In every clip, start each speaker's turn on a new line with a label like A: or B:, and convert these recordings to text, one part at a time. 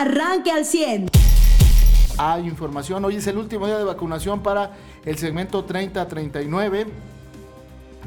A: arranque al 100.
B: Hay información, hoy es el último día de vacunación para el segmento 30-39.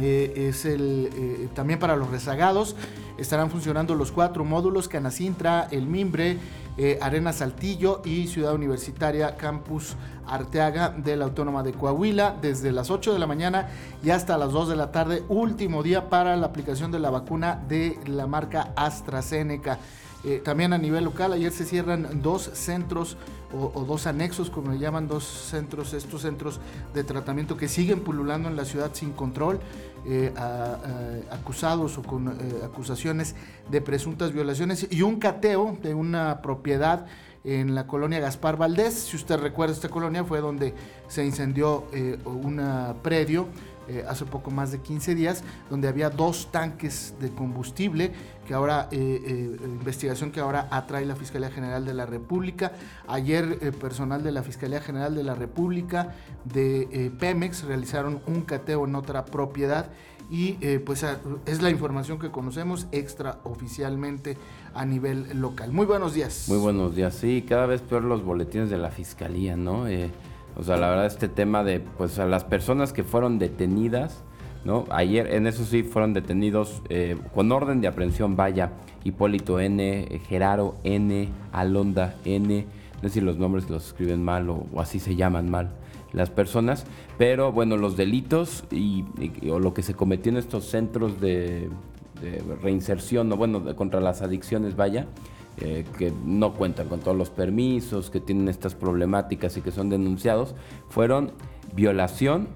B: Eh, es el, eh, también para los rezagados. Estarán funcionando los cuatro módulos, Canacintra, El Mimbre, eh, Arena Saltillo y Ciudad Universitaria Campus Arteaga de la Autónoma de Coahuila desde las 8 de la mañana y hasta las 2 de la tarde, último día para la aplicación de la vacuna de la marca AstraZeneca. Eh, también a nivel local, ayer se cierran dos centros o, dos anexos, como le llaman, dos centros, estos centros de tratamiento que siguen pululando en la ciudad sin control, eh, acusados o con eh, acusaciones de presuntas violaciones y un cateo de una propiedad en la colonia Gaspar Valdés. Si usted recuerda esta colonia, fue donde se incendió un predio eh, hace poco más de 15 días, donde había dos tanques de combustible, que ahora, eh, eh, investigación que ahora atrae la Fiscalía General de la República. Ayer, personal de la Fiscalía General de la República de Pemex realizaron un cateo en otra propiedad y pues es la información que conocemos extraoficialmente a nivel local. Muy buenos días.
C: Muy buenos días, sí, cada vez peor los boletines de la Fiscalía, ¿no? O sea, la verdad este tema de pues a las personas que fueron detenidas, ¿no? Ayer en eso sí fueron detenidos eh, con orden de aprehensión, vaya, Hipólito N, eh, Geraro N, Alonda N, no sé si los nombres los escriben mal o, así se llaman mal las personas, pero bueno, los delitos y, o lo que se cometió en estos centros de, reinserción, o bueno, contra las adicciones, vaya, eh, que no cuentan con todos los permisos, que tienen estas problemáticas y que son denunciados, fueron violación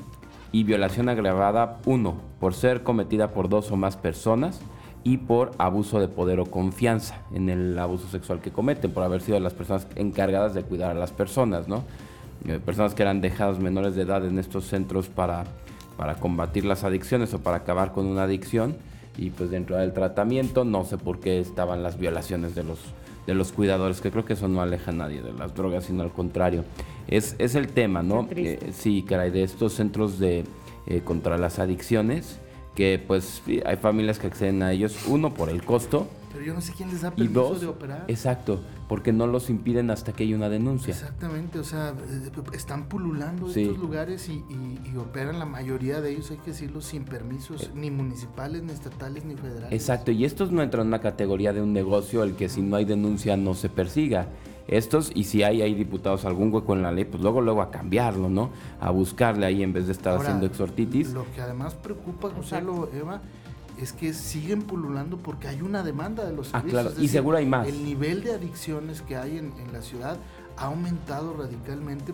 C: y violación agravada, uno, por ser cometida por dos o más personas y por abuso de poder o confianza en el abuso sexual que cometen, por haber sido las personas encargadas de cuidar a las personas, ¿no? Eh, personas que eran dejadas menores de edad en estos centros para, para combatir las adicciones o para acabar con una adicción y pues dentro del tratamiento no sé por qué estaban las violaciones de los de los cuidadores, que creo que eso no aleja a nadie de las drogas, sino al contrario. Es, es el tema, ¿no? Eh, sí, caray, de estos centros de eh, contra las adicciones, que pues hay familias que acceden a ellos, uno por el costo,
B: pero yo no sé quién les da permiso de operar.
C: Exacto, porque no los impiden hasta que hay una denuncia.
B: Exactamente, o sea, eh, están pululando estos lugares y, operan la mayoría de ellos, hay que decirlo, sin permisos, eh. ni municipales, ni estatales, ni federales.
C: Exacto, y estos no entran en una categoría de un negocio el que si no hay denuncia no se persiga. Estos, y si hay, hay diputados algún hueco en la ley, pues luego, luego a cambiarlo, ¿no? A buscarle ahí en vez de estar haciendo exhortitis.
B: Lo que además preocupa, José, Eva, es que siguen pululando porque hay una demanda de los
C: ah, servicios. Ah, claro, y seguro hay más.
B: El nivel de adicciones que hay en, la ciudad ha aumentado radicalmente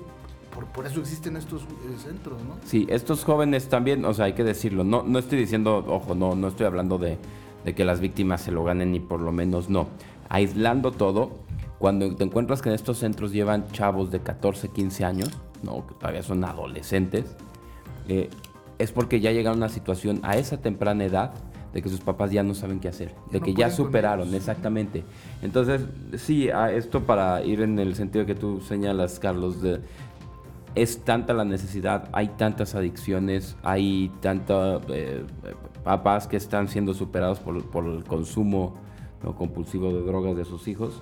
B: por, por, eso existen estos eh, centros, ¿no?
C: Sí, estos jóvenes también, o sea, hay que decirlo, no, no estoy diciendo, ojo, no, no estoy hablando de, de, que las víctimas se lo ganen ni por lo menos no. Aislando todo, cuando te encuentras que en estos centros llevan chavos de 14, 15 años, no, que todavía son adolescentes, eh, es porque ya llegaron a una situación a esa temprana edad de que sus papás ya no saben qué hacer, de que ya superaron, exactamente. Entonces, sí, esto para ir en el sentido que tú señalas, Carlos, de, es tanta la necesidad, hay tantas adicciones, hay tantos eh, papás que están siendo superados por, el consumo ¿no? compulsivo de drogas de sus hijos,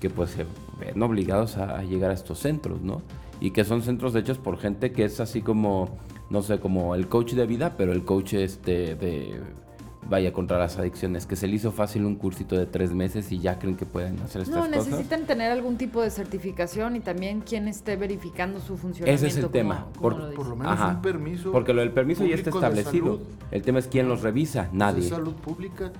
C: que pues se ven obligados a, llegar a estos centros, ¿no? Y que son centros hechos por gente que es así como, no sé, como el coach de vida, pero el coach este de vaya contra las adicciones, que se le hizo fácil un cursito de tres meses y ya creen que pueden hacer estas cosas.
D: No, necesitan tener algún tipo de certificación y también quien esté verificando su funcionamiento.
C: Ese es el tema. por,
B: lo menos un permiso.
C: Porque lo del permiso ya está establecido. El tema es quién los revisa, nadie.
B: Es salud pública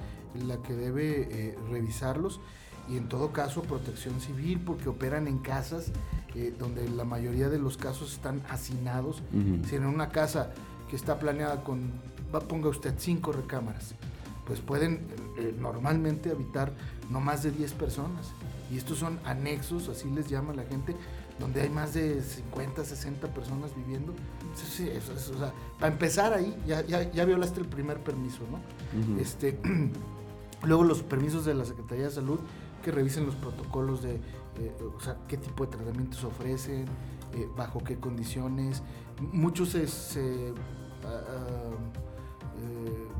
B: la que debe eh, revisarlos y en todo caso protección civil porque operan en casas eh, donde la mayoría de los casos están hacinados. Si en una casa que está planeada con ponga usted cinco recámaras, pues pueden eh, normalmente habitar no más de 10 personas. Y estos son anexos, así les llama la gente, donde hay más de 50, 60 personas viviendo. Sí, para empezar ahí, ya, ya, ya, violaste el primer permiso, ¿no? este, luego los permisos de la Secretaría de Salud que revisen los protocolos de, eh, o sea, qué tipo de tratamientos ofrecen, eh, bajo qué condiciones. Muchos se, se ah,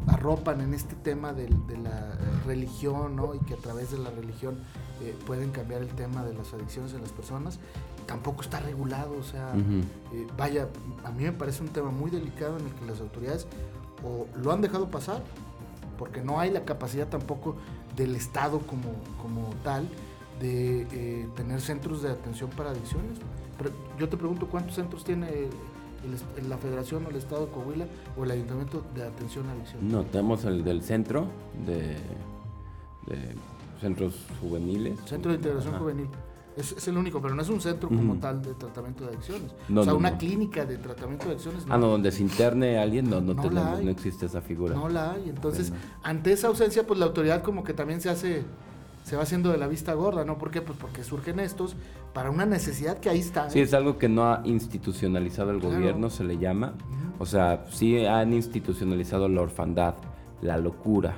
B: arropan en este tema de, la religión, ¿no? Y que a través de la religión pueden cambiar el tema de las adicciones en las personas, tampoco está regulado, o sea, eh, vaya, a mí me parece un tema muy delicado en el que las autoridades o lo han dejado pasar, porque no hay la capacidad tampoco del Estado como, como tal de eh, tener centros de atención para adicciones. Pero yo te pregunto, ¿cuántos centros tiene la Federación o el Estado de Coahuila o el Ayuntamiento de Atención a Adicciones?
C: No, tenemos el del centro de, centros juveniles.
B: Centro de Integración Juvenil. Es, el único, pero no es un centro como tal de tratamiento de adicciones. o sea, una clínica de tratamiento de adicciones.
C: Ah, no, donde se interne alguien, no, no, tenemos, no existe esa figura.
B: No la hay. Entonces, ante esa ausencia, pues la autoridad como que también se hace, se va haciendo de la vista gorda, ¿no? ¿Por qué? Pues porque surgen estos para una necesidad que ahí está.
C: Sí, es algo que no ha institucionalizado el gobierno, se le llama. O sea, sí han institucionalizado la orfandad, la locura,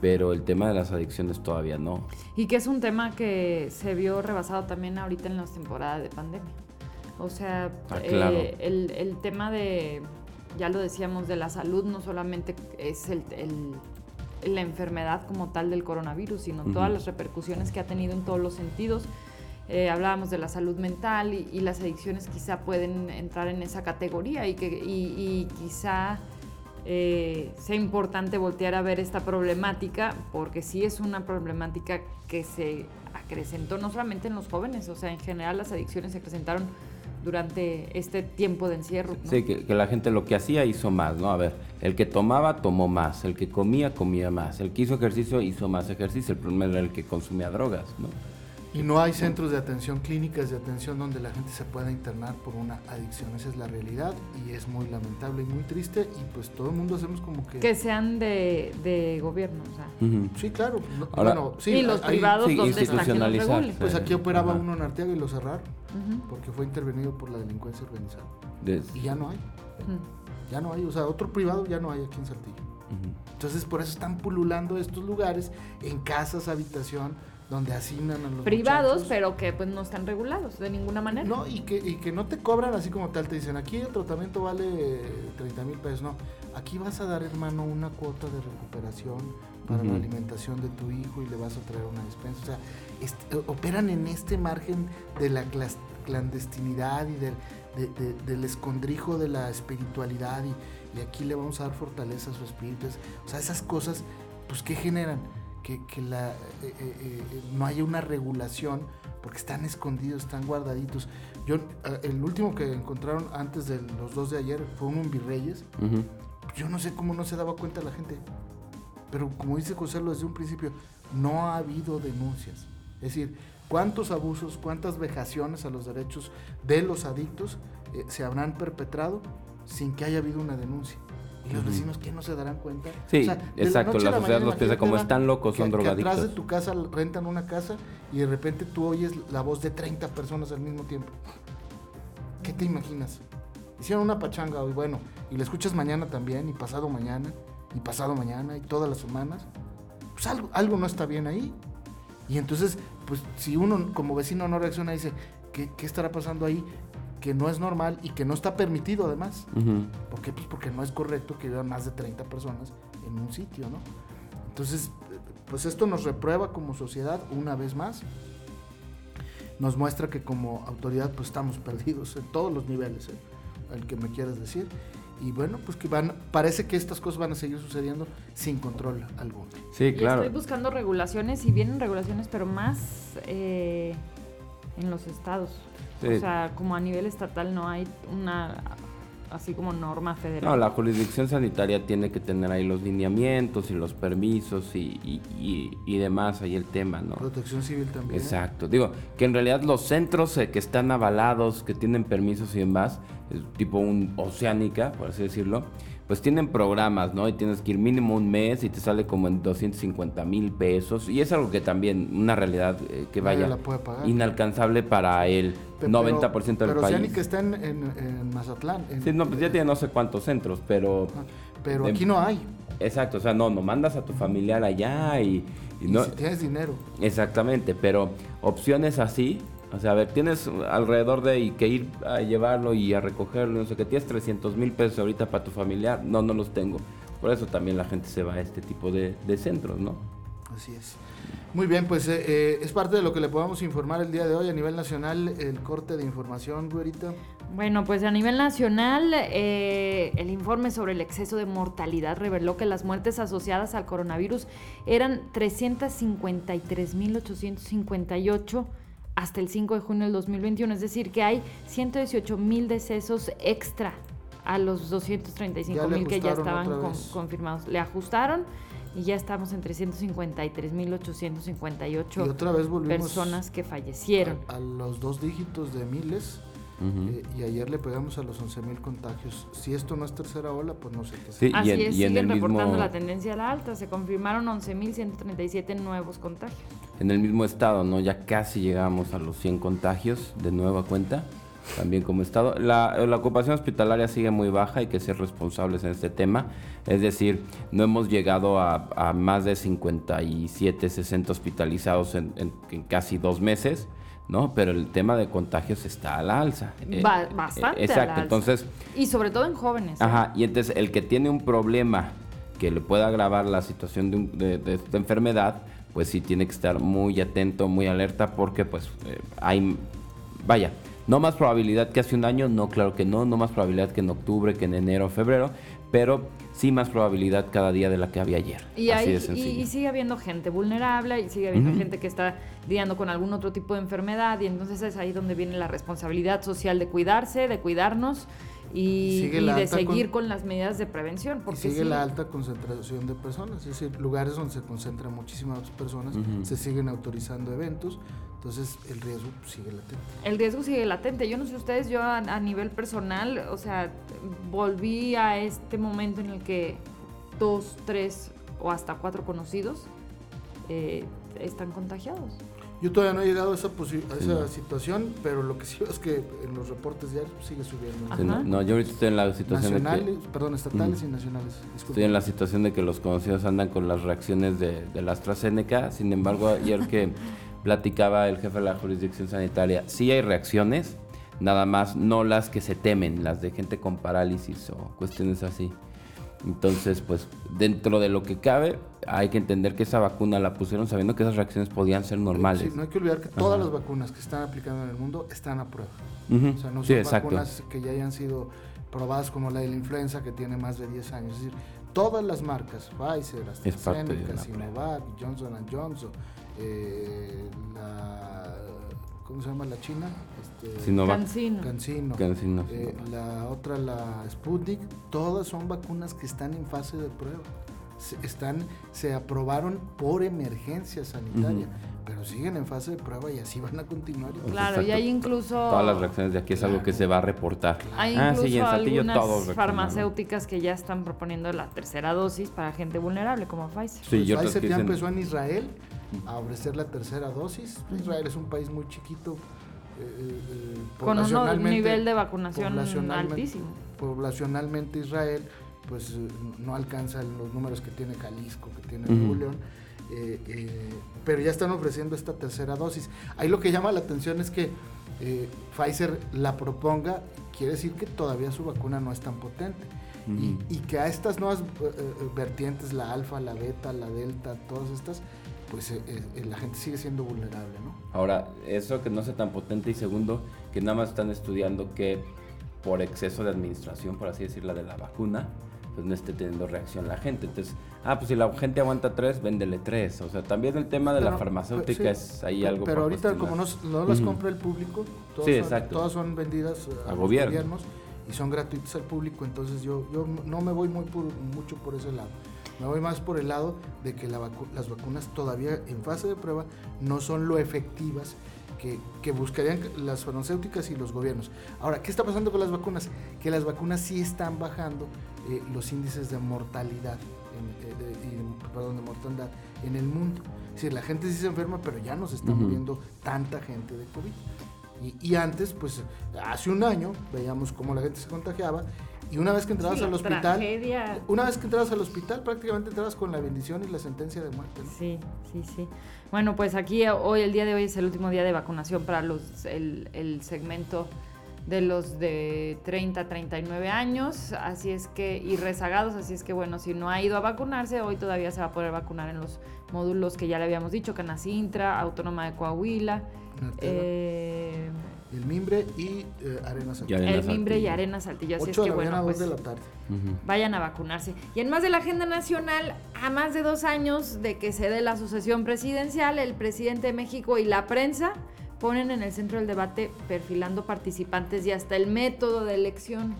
C: pero el tema de las adicciones todavía no.
D: Y que es un tema que se vio rebasado también ahorita en las temporadas de pandemia. O sea, ah, eh, el, tema de, ya lo decíamos, de la salud no solamente es el, la enfermedad como tal del coronavirus, sino todas las repercusiones que ha tenido en todos los sentidos. Eh, hablábamos de la salud mental y, las adicciones quizá pueden entrar en esa categoría y, que, y quizá eh, sea importante voltear a ver esta problemática, porque sí es una problemática que se acrecentó no solamente en los jóvenes, o sea, en general las adicciones se acrecentaron durante este tiempo de encierro.
C: Sí, que, que, la gente lo que hacía hizo más, ¿no? A ver, el que tomaba tomó más, el que comía comía más, el que hizo ejercicio hizo más ejercicio, el problema era el que consumía drogas, ¿no?
B: Y no hay centros de atención, clínicas de atención donde la gente se pueda internar por una adicción. Esa es la realidad y es muy lamentable y muy triste y pues todo el mundo hacemos como que...
D: Que sean de, de gobierno, o sea.
B: Sí, claro.
D: bueno, sí, y los privados donde están
B: Pues aquí operaba uno en Arteaga y lo cerraron porque fue intervenido por la delincuencia organizada. Y ya no hay. Ya no hay, o sea, otro privado ya no hay aquí en Saltillo. Entonces por eso están pululando estos lugares en casas, habitación donde asignan a los
D: privados, pero que pues no están regulados de ninguna manera.
B: No, y que, y que no te cobran así como tal, te dicen, aquí el tratamiento vale 30 mil pesos, no, aquí vas a dar hermano una cuota de recuperación para la alimentación de tu hijo y le vas a traer una despensa, o sea, este, operan en este margen de la clandestinidad y del, del escondrijo de la espiritualidad y, y, aquí le vamos a dar fortaleza a su espíritu, o sea, esas cosas, pues, ¿qué generan? que, la, eh, eh, eh, no haya una regulación porque están escondidos, están guardaditos. Yo, el último que encontraron antes de los dos de ayer fue en Virreyes. Yo no sé cómo no se daba cuenta la gente. Pero como dice José desde un principio, no ha habido denuncias. Es decir, cuántos abusos, cuántas vejaciones a los derechos de los adictos se habrán perpetrado sin que haya habido una denuncia. ¿Y los vecinos qué no se darán cuenta?
C: Sí, exacto. La, sociedad los piensa como están locos, son drogadictos.
B: atrás de tu casa rentan una casa y de repente tú oyes la voz de 30 personas al mismo tiempo. ¿Qué te imaginas? Hicieron una pachanga hoy, bueno, y la escuchas mañana también, y pasado mañana, y pasado mañana, y todas las semanas. Pues algo, algo no está bien ahí. Y entonces, pues si uno como vecino no reacciona dice, ¿qué, qué estará pasando ahí? Que no es normal y que no está permitido además. ¿Por qué? Pues porque no es correcto que vivan más de 30 personas en un sitio, ¿no? Entonces, pues esto nos reprueba como sociedad una vez más. Nos muestra que como autoridad pues estamos perdidos en todos los niveles, ¿eh? el que me quieras decir. Y bueno, pues que van, parece que estas cosas van a seguir sucediendo sin control alguno.
C: Sí, claro.
D: estoy buscando regulaciones y vienen regulaciones, pero más eh, en los estados. O sea, como a nivel estatal no hay una así como norma federal.
C: No, la jurisdicción sanitaria tiene que tener ahí los lineamientos y los permisos y, y, demás, ahí el tema, ¿no?
B: Protección civil también.
C: Exacto. Digo, que en realidad los centros eh, que están avalados, que tienen permisos y demás, tipo un oceánica, por así decirlo, pues tienen programas, ¿no? Y tienes que ir mínimo un mes y te sale como en 250 mil pesos. Y es algo que también, una realidad eh, que vaya inalcanzable para el 90% del país. Pero
B: Oceánica está en, en, Mazatlán.
C: sí, no, pues ya tiene no sé cuántos centros, pero...
B: Pero aquí no hay.
C: Exacto, o sea, no, no mandas a tu familiar allá y...
B: Y,
C: no,
B: si tienes dinero.
C: Exactamente, pero opciones así, o sea, a ver, tienes alrededor de que ir a llevarlo y a recogerlo, no sé qué, tienes 300 mil pesos ahorita para tu familiar. No, no los tengo. Por eso también la gente se va a este tipo de, centros, ¿no?
B: Así es. Muy bien, pues eh, eh, es parte de lo que le podamos informar el día de hoy a nivel nacional, el corte de información, güerita.
D: Bueno, pues a nivel nacional, eh, el informe sobre el exceso de mortalidad reveló que las muertes asociadas al coronavirus eran 353.858 hasta el 5 de junio del 2021, es decir, que hay 118.000 decesos extra a los 235.000 que ya estaban confirmados. Le ajustaron y ya estamos en 353.858 personas que fallecieron.
B: a, los dos dígitos de miles eh, y ayer le pegamos a los 11.000 contagios. Si esto no es tercera ola, pues no sé qué
D: sí, Así es, siguen reportando la tendencia a la alta. Se confirmaron 11.137 nuevos contagios.
C: En el mismo estado, ¿no? Ya casi llegamos a los 100 contagios de nueva cuenta, también como estado. La, ocupación hospitalaria sigue muy baja, hay que ser responsables en este tema. Es decir, no hemos llegado a, más de 57, 60 hospitalizados en casi dos meses ¿no? Pero el tema de contagios está a la alza.
D: Eh, bastante. exacto, entonces. Y sobre todo en jóvenes.
C: ¿eh? Ajá, y entonces el que tiene un problema que le pueda agravar la situación de, de, esta enfermedad, pues sí tiene que estar muy atento, muy alerta, porque pues eh, hay, vaya, no más probabilidad que hace un año, no, claro que no, no más probabilidad que en octubre, que en enero, febrero, pero sí más probabilidad cada día de la que había ayer.
D: Y, y, sigue habiendo gente vulnerable y sigue habiendo gente que está lidiando con algún otro tipo de enfermedad y entonces es ahí donde viene la responsabilidad social de cuidarse, de cuidarnos y, de seguir con, las medidas de prevención.
B: Porque sigue la alta concentración de personas, es decir, lugares donde se concentran muchísimas personas, se siguen autorizando eventos, entonces el riesgo sigue latente.
D: El riesgo sigue latente. Yo no sé ustedes, yo a, nivel personal, o sea, volví a este momento en el que dos, tres o hasta cuatro conocidos eh, están contagiados.
B: Yo todavía no he llegado a esa, esa situación, pero lo que sí es que en los reportes diarios sigue subiendo.
C: no, yo ahorita estoy en la situación
B: de que, perdón, estatales y nacionales.
C: Estoy en la situación de que los conocidos andan con las reacciones de, de la AstraZeneca, sin embargo, ayer que platicaba el jefe de la jurisdicción sanitaria, sí hay reacciones, nada más no las que se temen, las de gente con parálisis o cuestiones así. Entonces, pues dentro de lo que cabe, hay que entender que esa vacuna la pusieron sabiendo que esas reacciones podían ser normales. Sí,
B: no hay que olvidar que todas las vacunas que están aplicando en el mundo están a prueba. O sea, no son vacunas que ya hayan sido probadas como la de la influenza que tiene más de 10 años. Es decir, todas las marcas, Pfizer, AstraZeneca, Sinovac, Johnson Johnson, eh, la, ¿cómo se llama la china?
D: Este, Sinovac.
B: Cancino. Eh, la otra, la Sputnik, todas son vacunas que están en fase de prueba. Se, están, se aprobaron por emergencia sanitaria, pero siguen en fase de prueba y así van a continuar.
D: Claro, y hay incluso...
C: Todas las reacciones de aquí es algo que se va a reportar.
D: Hay ah, incluso algunas farmacéuticas que ya están proponiendo la tercera dosis para gente vulnerable, como Pfizer.
B: Sí, pues Pfizer ya empezó en Israel a ofrecer la tercera dosis. Israel es un país muy chiquito.
D: Eh, eh, Con un nivel de vacunación altísimo.
B: Poblacionalmente Israel pues eh, no alcanza los números que tiene Jalisco, que tiene León. pero ya están ofreciendo esta tercera dosis. Ahí lo que llama la atención es que Pfizer la proponga, quiere decir que todavía su vacuna no es tan potente. y, y, que a estas nuevas vertientes, la alfa, la beta, la delta, todas estas, pues eh, eh, la gente sigue siendo vulnerable, ¿no?
C: Ahora, eso que no sea tan potente y segundo, que nada más están estudiando que por exceso de administración, por así decirlo, de la vacuna, pues no esté teniendo reacción la gente. Entonces, ah, pues si la gente aguanta tres, véndele tres. O sea, también el tema de la farmacéutica es ahí algo.
B: Pero ahorita como no, las compra el público, todas, son, todas son vendidas a, gobiernos y son gratuitas al público, entonces yo, yo no me voy muy mucho por ese lado. Me voy más por el lado de que las vacunas todavía en fase de prueba no son lo efectivas que, buscarían las farmacéuticas y los gobiernos. Ahora, ¿qué está pasando con las vacunas? Que las vacunas sí están bajando eh, los índices de mortalidad, eh, perdón, de mortandad en el mundo. Es decir, la gente sí se enferma, pero ya no se está muriendo tanta gente de COVID. Y, y, antes, pues hace un año, veíamos cómo la gente se contagiaba y una vez que entrabas al hospital, una vez que entrabas al hospital, prácticamente entrabas con la bendición y la sentencia de muerte.
D: Sí, sí, sí. Bueno, pues aquí hoy, el día de hoy es el último día de vacunación para los, el, el segmento de los de 30 a 39 años, así es que, y rezagados, así es que bueno, si no ha ido a vacunarse, hoy todavía se va a poder vacunar en los módulos que ya le habíamos dicho, Canacintra, Autónoma de Coahuila,
B: eh, el Mimbre y eh, Arena
D: Saltillo. El Mimbre y Arena Saltillo. Así es que, bueno, pues,
B: de la tarde.
D: vayan a vacunarse. Y en más de la agenda nacional, a más de dos años de que se dé la sucesión presidencial, el presidente de México y la prensa ponen en el centro del debate perfilando participantes y hasta el método de elección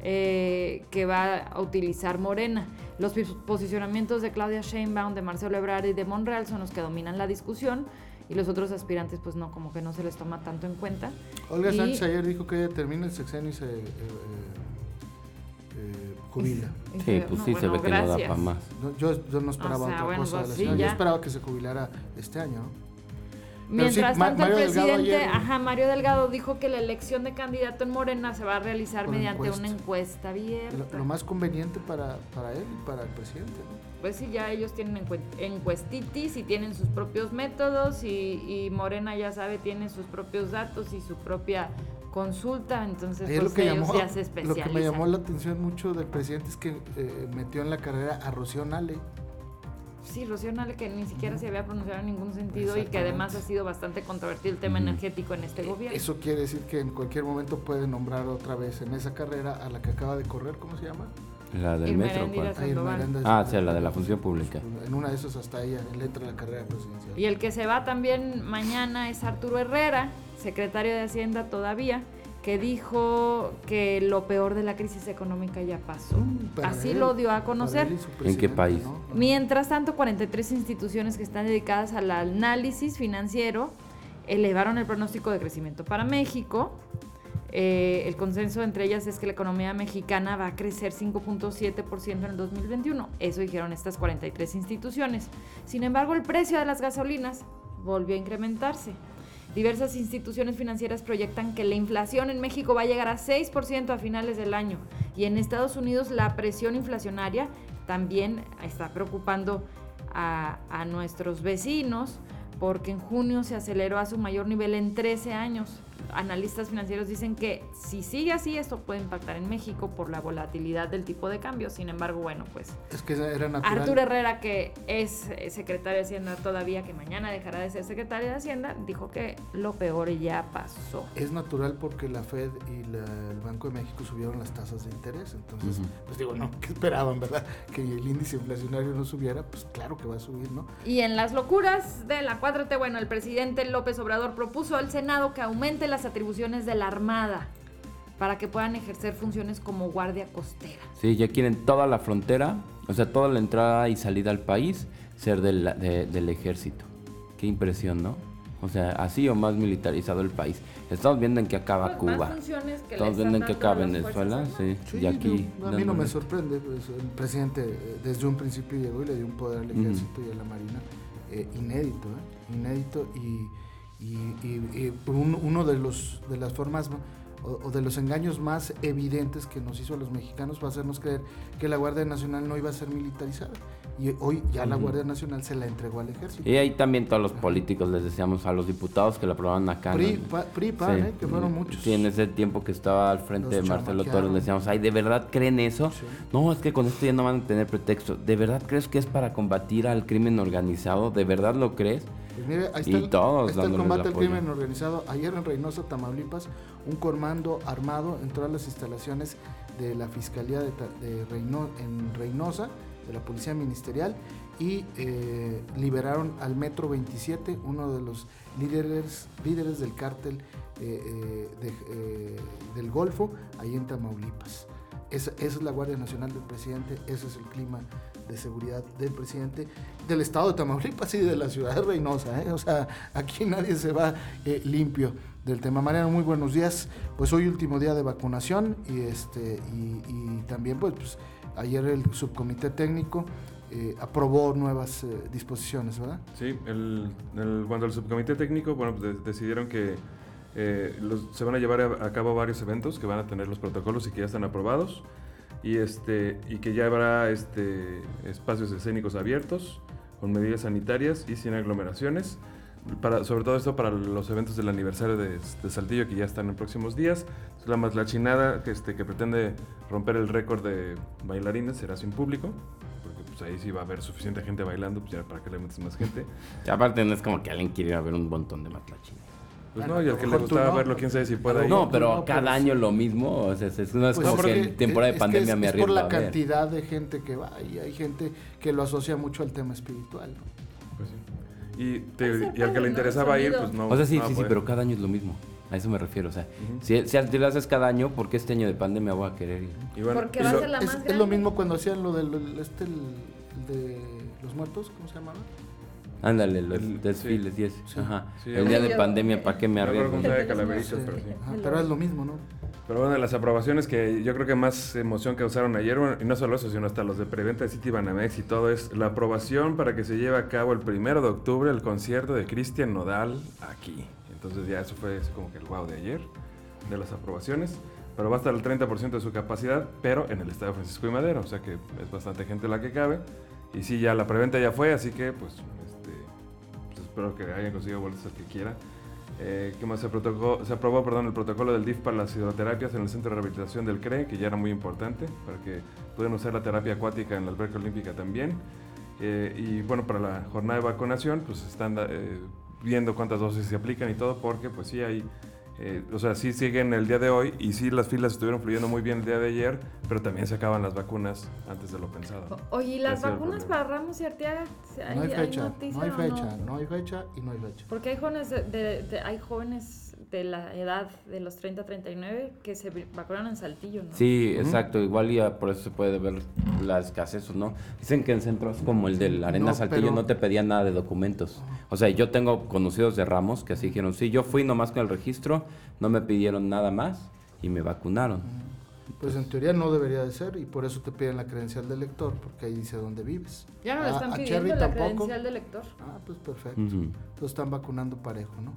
D: eh, que va a utilizar Morena. Los posicionamientos de Claudia Sheinbaum, de Marcelo Ebrard y de Monreal son los que dominan la discusión y los otros aspirantes pues no, como que no se les toma tanto en cuenta.
B: Olga Sánchez ayer dijo que termina el sexenio y se eh, eh, jubila.
C: Sí, pues sí, se ve que no da para más.
B: yo, yo, no esperaba otra cosa pues Yo esperaba que se jubilara este año,
D: Mientras tanto, el presidente, ajá, Mario Delgado dijo que la elección de candidato en Morena se va a realizar mediante una encuesta abierta.
B: Lo, más conveniente para, para, él y para el presidente.
D: Pues sí, ya ellos tienen encuestitis y tienen sus propios métodos y, Morena ya sabe, tiene sus propios datos y su propia consulta, entonces pues,
B: lo que ellos ya se Lo que me llamó la atención mucho del presidente es que eh, metió en la carrera a Rocío Nale
D: Sí, Rocío Nale, que ni siquiera se había pronunciado en ningún sentido y que además ha sido bastante controvertido el tema energético en este gobierno.
B: Eso quiere decir que en cualquier momento puede nombrar otra vez en esa carrera a la que acaba de correr, ¿cómo se llama?
C: La del metro, Ah, sí, la de la función pública.
B: En una de esas hasta ella entra la carrera presidencial.
D: Y el que se va también mañana es Arturo Herrera, secretario de Hacienda todavía que dijo que lo peor de la crisis económica ya pasó. Mm, Así lo dio a conocer.
C: ¿En qué país?
D: Mientras tanto, 43 instituciones que están dedicadas al análisis financiero elevaron el pronóstico de crecimiento para México. Eh, el consenso entre ellas es que la economía mexicana va a crecer 5.7% en el 2021. Eso dijeron estas 43 instituciones. Sin embargo, el precio de las gasolinas volvió a incrementarse. Diversas instituciones financieras proyectan que la inflación en México va a llegar a 6% a finales del año y en Estados Unidos la presión inflacionaria también está preocupando a, a nuestros vecinos porque en junio se aceleró a su mayor nivel en 13 años analistas financieros dicen que si sigue así, esto puede impactar en México por la volatilidad del tipo de cambio. Sin embargo, bueno, pues.
B: Es que era natural.
D: Arturo Herrera, que es secretario de Hacienda todavía, que mañana dejará de ser secretario de Hacienda, dijo que lo peor ya pasó.
B: Es natural porque la Fed y el Banco de México subieron las tasas de interés. Entonces, pues digo, no, ¿qué esperaban, verdad? Que el índice inflacionario no subiera, pues claro que va a subir, ¿no?
D: Y en las locuras de la 4T, bueno, el presidente López Obrador propuso al Senado que aumente la atribuciones de la Armada para que puedan ejercer funciones como guardia costera.
C: Sí, ya quieren toda la frontera, o sea, toda la entrada y salida al país ser del, del ejército. Qué impresión, ¿no? O sea, así o más militarizado el país. Estamos viendo en qué acaba pues, Cuba. Estamos viendo en qué acaba Venezuela, sí. y aquí.
B: a mí no me sorprende, pues, el presidente eh, desde un principio llegó y le dio un poder al ejército y a la marina eh, inédito, ¿eh? inédito y y, uno de, los, de las formas o, de los engaños más evidentes que nos hizo a los mexicanos fue hacernos creer que la Guardia Nacional no iba a ser militarizada. Y hoy ya la Guardia Nacional se la entregó al ejército.
C: Y ahí también todos los políticos les decíamos a los diputados que la aprobaron acá.
B: PRI, ¿eh? que fueron muchos.
C: Sí, en ese tiempo que estaba al frente de Marcelo Torres, le decíamos, ay, ¿de verdad creen eso? No, es que con esto ya no van a tener pretexto. ¿De verdad crees que es para combatir al crimen organizado? ¿De verdad lo crees?
B: Pues mire, ahí está, el, combate al crimen organizado. Ayer en Reynosa, Tamaulipas, un comando armado entró a las instalaciones de la Fiscalía de, en Reynosa, de la Policía Ministerial, y eh, liberaron al Metro 27, uno de los líderes, líderes del cártel eh, eh, del Golfo, ahí en Tamaulipas. Esa, es la Guardia Nacional del presidente, ese es el clima de seguridad del presidente del estado de Tamaulipas y de la ciudad de Reynosa. ¿eh? O sea, aquí nadie se va eh, limpio del tema. Mariano, muy buenos días. Pues hoy último día de vacunación y, este, y, también pues, pues, ayer el subcomité técnico eh, aprobó nuevas disposiciones, ¿verdad?
A: Sí, el, cuando el subcomité técnico, bueno, pues decidieron que se van a llevar a, cabo varios eventos que van a tener los protocolos y que ya están aprobados y, este, y que ya habrá este, espacios escénicos abiertos con medidas sanitarias y sin aglomeraciones. para, sobre todo esto para los eventos del aniversario de, Saltillo que ya están en próximos días. La más la chinada que, este, que pretende romper el récord de bailarines será sin público. Porque pues ahí sí va a haber suficiente gente bailando, pues ya para que le metes más gente.
C: Y aparte no es como que alguien quiera ver un montón de matlachines.
A: Pues no, y al que le gustaba verlo, quién sabe si puede ir.
C: No, pero cada año lo mismo. O sea, es, no es pues como que en temporada de pandemia me arriesgo.
B: Es por la cantidad de gente que va y hay gente que lo asocia mucho al tema espiritual. Pues
A: sí. Y, al que le interesaba ir, pues no.
C: O sea, sí, sí, sí, pero cada año es lo mismo. A eso me refiero. O sea, si, si lo haces cada año, ¿por qué este año de pandemia voy a querer ir?
D: Porque va a ser la más
B: es, es, lo mismo cuando hacían lo del este, de los muertos, ¿cómo se llamaba?
C: Ándale, los desfiles y eso. Ajá. el día de pandemia, ¿para qué me arriesgo?
B: pero, es lo mismo, ¿no?
A: Pero bueno, las aprobaciones que yo creo que más emoción causaron ayer, y no solo eso, sino hasta los de Preventa de City Banamex y todo, es la aprobación para que se lleve a cabo el primero de octubre el concierto de Cristian Nodal aquí. Entonces ya eso fue como que el wow de ayer, de las aprobaciones. Pero va a estar el 30% de su capacidad, pero en el Estadio Francisco y Madero, o sea que es bastante gente la que cabe. Y sí, ya la preventa ya fue, así que pues espero que hayan conseguido boletos el que quiera. Eh, ¿Qué más se, se aprobó perdón, el protocolo del DIF para las hidroterapias en el Centro de Rehabilitación del CRE, que ya era muy importante, para que pudieran usar la terapia acuática en la alberca olímpica también. Eh, y bueno, para la jornada de vacunación, pues están eh, viendo cuántas dosis se aplican y todo, porque pues sí hay eh, o sea, sí siguen el día de hoy y sí las filas estuvieron fluyendo muy bien el día de ayer, pero también se acaban las vacunas antes de lo pensado.
D: Oye, ¿y las vacunas para Ramos y Arteaga?
B: no hay fecha, no hay fecha, no? hay fecha y no hay fecha.
D: Porque hay jóvenes de, hay jóvenes de la edad de los 30 a 39 que se vacunaron en Saltillo, ¿no?
C: Sí, exacto. Igual ya por eso se puede ver la escasez, ¿no? Dicen que en centros como el de la Arena Saltillo no te pedían nada de documentos. O sea, yo tengo conocidos de Ramos que así dijeron, sí, yo fui nomás con el registro, no me pidieron nada más y me vacunaron.
B: Pues en teoría no debería de ser y por eso te piden la credencial del lector, porque ahí dice dónde vives.
D: Ya no le están pidiendo la credencial del lector.
B: Ah, pues perfecto. Entonces están vacunando parejo, ¿no?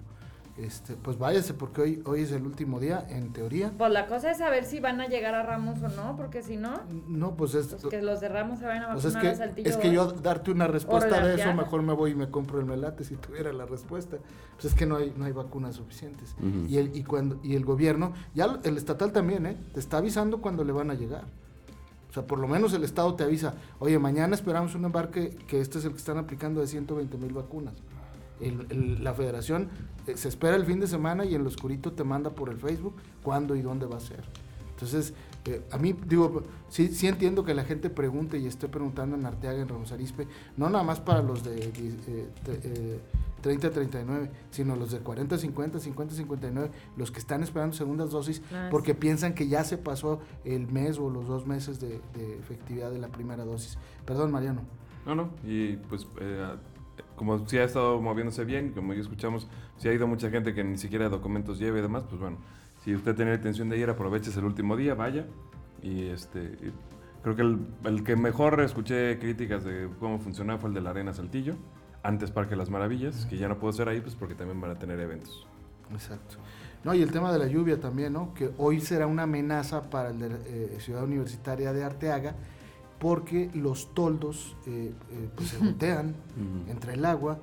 B: Este, pues váyase porque hoy, hoy es el último día, en teoría.
D: Pues la cosa es saber si van a llegar a Ramos o no, porque si no,
B: no pues es
D: pues que los de Ramos se vayan a vacunar
B: pues es que, Es que yo darte una respuesta de eso, mejor me voy y me compro el melate si tuviera la respuesta. Pues es que no hay, no hay vacunas suficientes. y, el, y, cuando, y el gobierno, ya el estatal también, ¿eh? te está avisando cuando le van a llegar. O sea, por lo menos el Estado te avisa, oye, mañana esperamos un embarque que este es el que están aplicando de 120 mil vacunas la federación eh, se espera el fin de semana y en lo oscurito te manda por el Facebook cuándo y dónde va a ser. Entonces, eh, a mí, digo, sí, sí entiendo que la gente pregunte y esté preguntando en Arteaga, en Ramos Arispe, no nada más para los de 30 a 39, sino los de 40 50, 50 59, los que están esperando segundas dosis ah, porque piensan que ya se pasó el mes o los dos meses de, efectividad de la primera dosis. Perdón, Mariano.
A: No, no, y pues eh, como si ha estado moviéndose bien, como ya escuchamos, si ha ido mucha gente que ni siquiera documentos lleve y demás, pues bueno, si usted tiene la intención de ir, aproveche el último día, vaya. Y este, creo que el, que mejor escuché críticas de cómo funcionaba fue el de la Arena Saltillo, antes Parque Las Maravillas, que ya no puedo ser ahí, pues porque también van a tener eventos.
B: Exacto. No, y el tema de la lluvia también, ¿no? Que hoy será una amenaza para el de eh, Ciudad Universitaria de Arteaga porque los toldos eh, eh, pues se botean entre el agua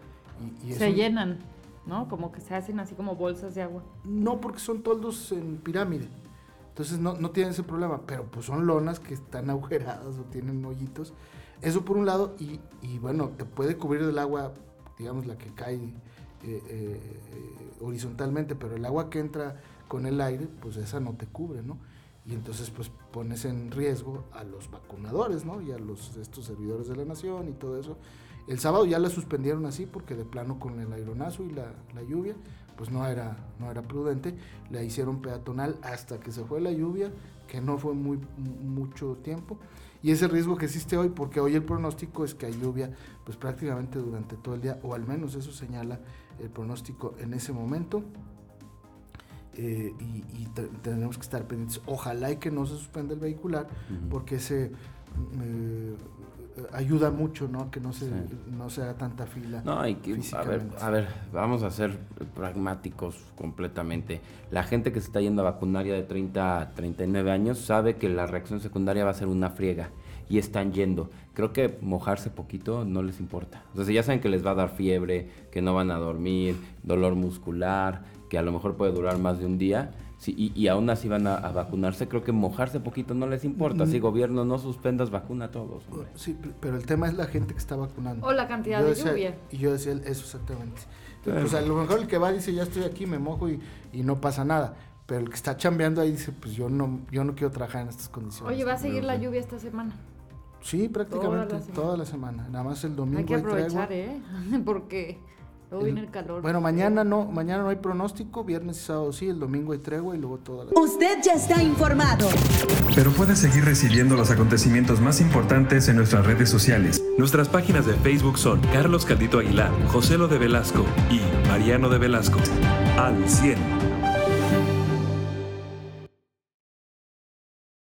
B: y,
D: se llenan, ¿no? Como que se hacen así como bolsas de agua.
B: No, porque son toldos en pirámide. Entonces no, no tienen ese problema, pero pues son lonas que están agujeradas o tienen hoyitos. Eso por un lado, y, y bueno, te puede cubrir el agua, digamos, la que cae eh, horizontalmente, pero el agua que entra con el aire, pues esa no te cubre, ¿no? Y entonces pues pones en riesgo a los vacunadores, ¿no? Y a los estos servidores de la nación y todo eso. El sábado ya la suspendieron así porque de plano con el aeronazo y la, lluvia, pues no era, no era prudente. La hicieron peatonal hasta que se fue la lluvia, que no fue muy mucho tiempo. Y ese riesgo que existe hoy, porque hoy el pronóstico es que hay lluvia pues prácticamente durante todo el día, o al menos eso señala el pronóstico en ese momento. Eh, y, tenemos que estar pendientes. Ojalá y que no se suspenda el vehicular, porque ese eh, ayuda mucho, ¿no? Que no se, no se haga tanta fila.
C: No, hay que, a ver, a ver, vamos a ser pragmáticos completamente. La gente que se está yendo a vacunar ya de 30 a 39 años sabe que la reacción secundaria va a ser una friega y están yendo. Creo que mojarse poquito no les importa. O sea, si ya saben que les va a dar fiebre, que no van a dormir, dolor muscular, que a lo mejor puede durar más de un día, Sí, y, aún así van a, vacunarse, creo que mojarse poquito no les importa. Si gobierno no suspendas, vacuna a todos.
B: Sí, pero el tema es la gente que está vacunando.
D: O la cantidad de lluvia.
B: Y yo decía eso exactamente. Pues a lo mejor el que va dice, ya estoy aquí, me mojo y, y, no pasa nada. Pero el que está chambeando ahí dice, pues yo no, yo no quiero trabajar en estas condiciones.
D: Oye, ¿va a seguir la lluvia esta semana?
B: Sí, prácticamente toda la semana. Nada más el domingo.
D: Hay que aprovechar, ¿eh? Porque el calor.
B: Bueno, mañana no, mañana no hay pronóstico, viernes y sábado sí, el domingo hay tregua y luego toda la...
E: Usted ya está informado.
A: Pero puede seguir recibiendo los acontecimientos más importantes en nuestras redes sociales. Nuestras páginas de Facebook son Carlos Caldito Aguilar, José Lo de Velasco y Mariano de Velasco. Al 100.